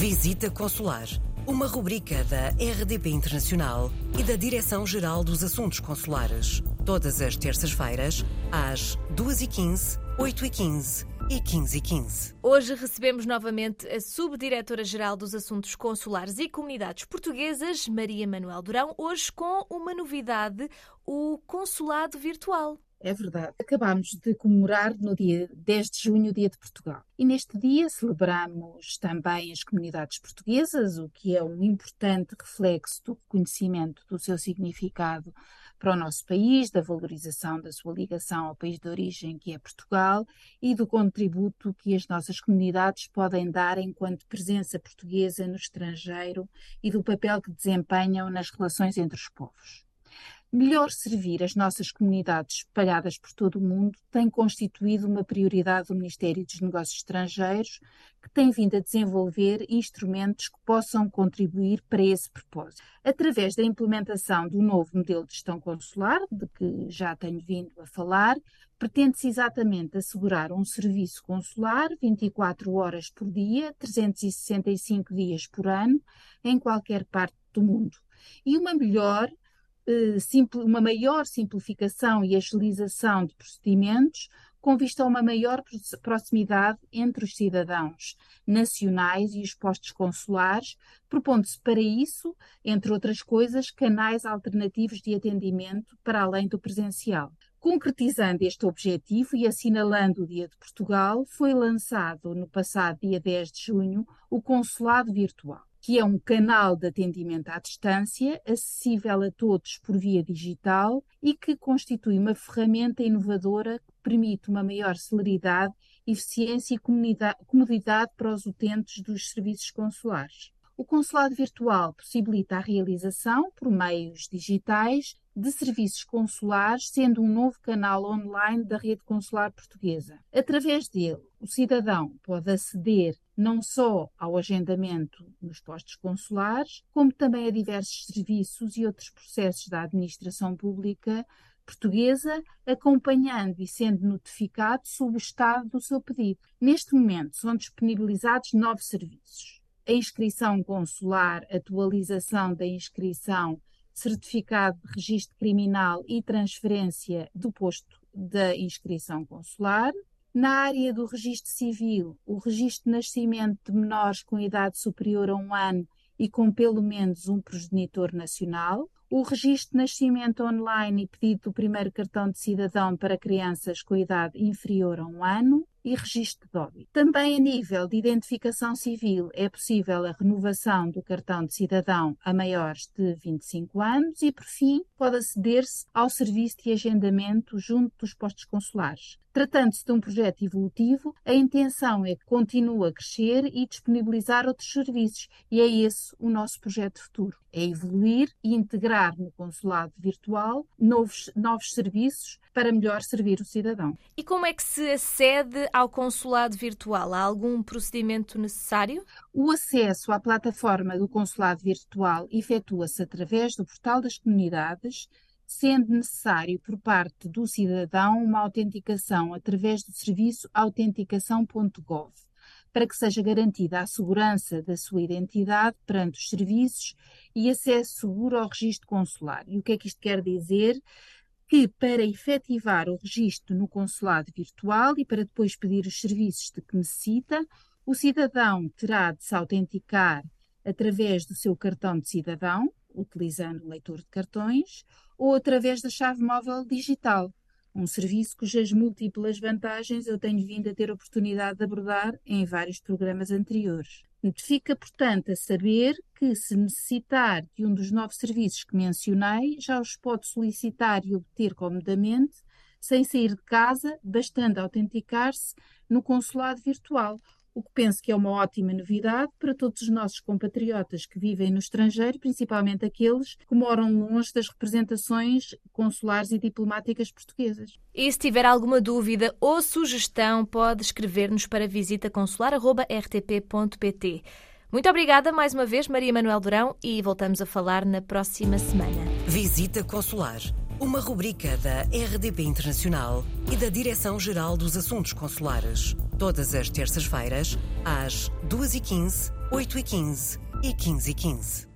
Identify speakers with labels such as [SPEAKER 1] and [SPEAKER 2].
[SPEAKER 1] Visita Consular, uma rubrica da RDP Internacional e da Direção-Geral dos Assuntos Consulares. Todas as terças-feiras, às 2h15, 8h15 e 15h15.
[SPEAKER 2] Hoje recebemos novamente a Subdiretora-Geral dos Assuntos Consulares e Comunidades Portuguesas, Maria Manuel Durão, hoje com uma novidade, o Consulado Virtual.
[SPEAKER 3] É verdade. Acabamos de comemorar no dia 10 de junho o Dia de Portugal. E neste dia celebramos também as comunidades portuguesas, o que é um importante reflexo do reconhecimento do seu significado para o nosso país, da valorização da sua ligação ao país de origem, que é Portugal, e do contributo que as nossas comunidades podem dar enquanto presença portuguesa no estrangeiro e do papel que desempenham nas relações entre os povos. Melhor servir as nossas comunidades espalhadas por todo o mundo tem constituído uma prioridade do Ministério dos Negócios Estrangeiros, que tem vindo a desenvolver instrumentos que possam contribuir para esse propósito. Através da implementação do novo modelo de gestão consular, de que já tenho vindo a falar, pretende-se exatamente assegurar um serviço consular 24 horas por dia, 365 dias por ano, em qualquer parte do mundo. E uma melhor uma maior simplificação e agilização de procedimentos com vista a uma maior proximidade entre os cidadãos nacionais e os postos consulares, propondo-se para isso, entre outras coisas, canais alternativos de atendimento para além do presencial. Concretizando este objetivo e assinalando o Dia de Portugal, foi lançado no passado dia 10 de junho o Consulado Virtual que é um canal de atendimento à distância, acessível a todos por via digital e que constitui uma ferramenta inovadora que permite uma maior celeridade, eficiência e comodidade para os utentes dos serviços consulares. O consulado virtual possibilita a realização, por meios digitais, de serviços consulares, sendo um novo canal online da rede consular portuguesa. Através dele, o cidadão pode aceder não só ao agendamento nos postos consulares, como também a diversos serviços e outros processos da administração pública portuguesa, acompanhando e sendo notificado sobre o estado do seu pedido. Neste momento, são disponibilizados nove serviços a inscrição consular, atualização da inscrição, certificado de registro criminal e transferência do posto da inscrição consular. Na área do registro civil, o registro de nascimento de menores com idade superior a um ano e com pelo menos um progenitor nacional, o registro de nascimento online e pedido do primeiro cartão de cidadão para crianças com idade inferior a um ano, e registro de óbito. Também a nível de identificação civil é possível a renovação do cartão de cidadão a maiores de 25 anos e, por fim, pode aceder-se ao serviço de agendamento junto dos postos consulares. Tratando-se de um projeto evolutivo, a intenção é que continue a crescer e disponibilizar outros serviços, e é esse o nosso projeto futuro. É evoluir e integrar no consulado virtual novos, novos serviços para melhor servir o cidadão.
[SPEAKER 2] E como é que se acede ao consulado virtual? Há algum procedimento necessário?
[SPEAKER 3] O acesso à plataforma do consulado virtual efetua-se através do portal das comunidades sendo necessário por parte do cidadão uma autenticação através do serviço autenticação.gov, para que seja garantida a segurança da sua identidade perante os serviços e acesso seguro ao registro consular. E o que é que isto quer dizer? Que para efetivar o registro no consulado virtual e para depois pedir os serviços de que necessita, o cidadão terá de se autenticar através do seu cartão de cidadão, utilizando o leitor de cartões, ou através da chave móvel digital, um serviço cujas múltiplas vantagens eu tenho vindo a ter oportunidade de abordar em vários programas anteriores. Fica, portanto, a saber que, se necessitar de um dos novos serviços que mencionei, já os pode solicitar e obter comodamente, sem sair de casa, bastando autenticar-se no consulado virtual o que penso que é uma ótima novidade para todos os nossos compatriotas que vivem no estrangeiro, principalmente aqueles que moram longe das representações consulares e diplomáticas portuguesas.
[SPEAKER 2] E se tiver alguma dúvida ou sugestão, pode escrever-nos para visitaconsular.rtp.pt. Muito obrigada mais uma vez, Maria Manuel Durão, e voltamos a falar na próxima semana.
[SPEAKER 1] Visita Consular, uma rubrica da RDP Internacional e da Direção-Geral dos Assuntos Consulares Todas as terças-feiras, às 2h15, 8h15 e 15h15.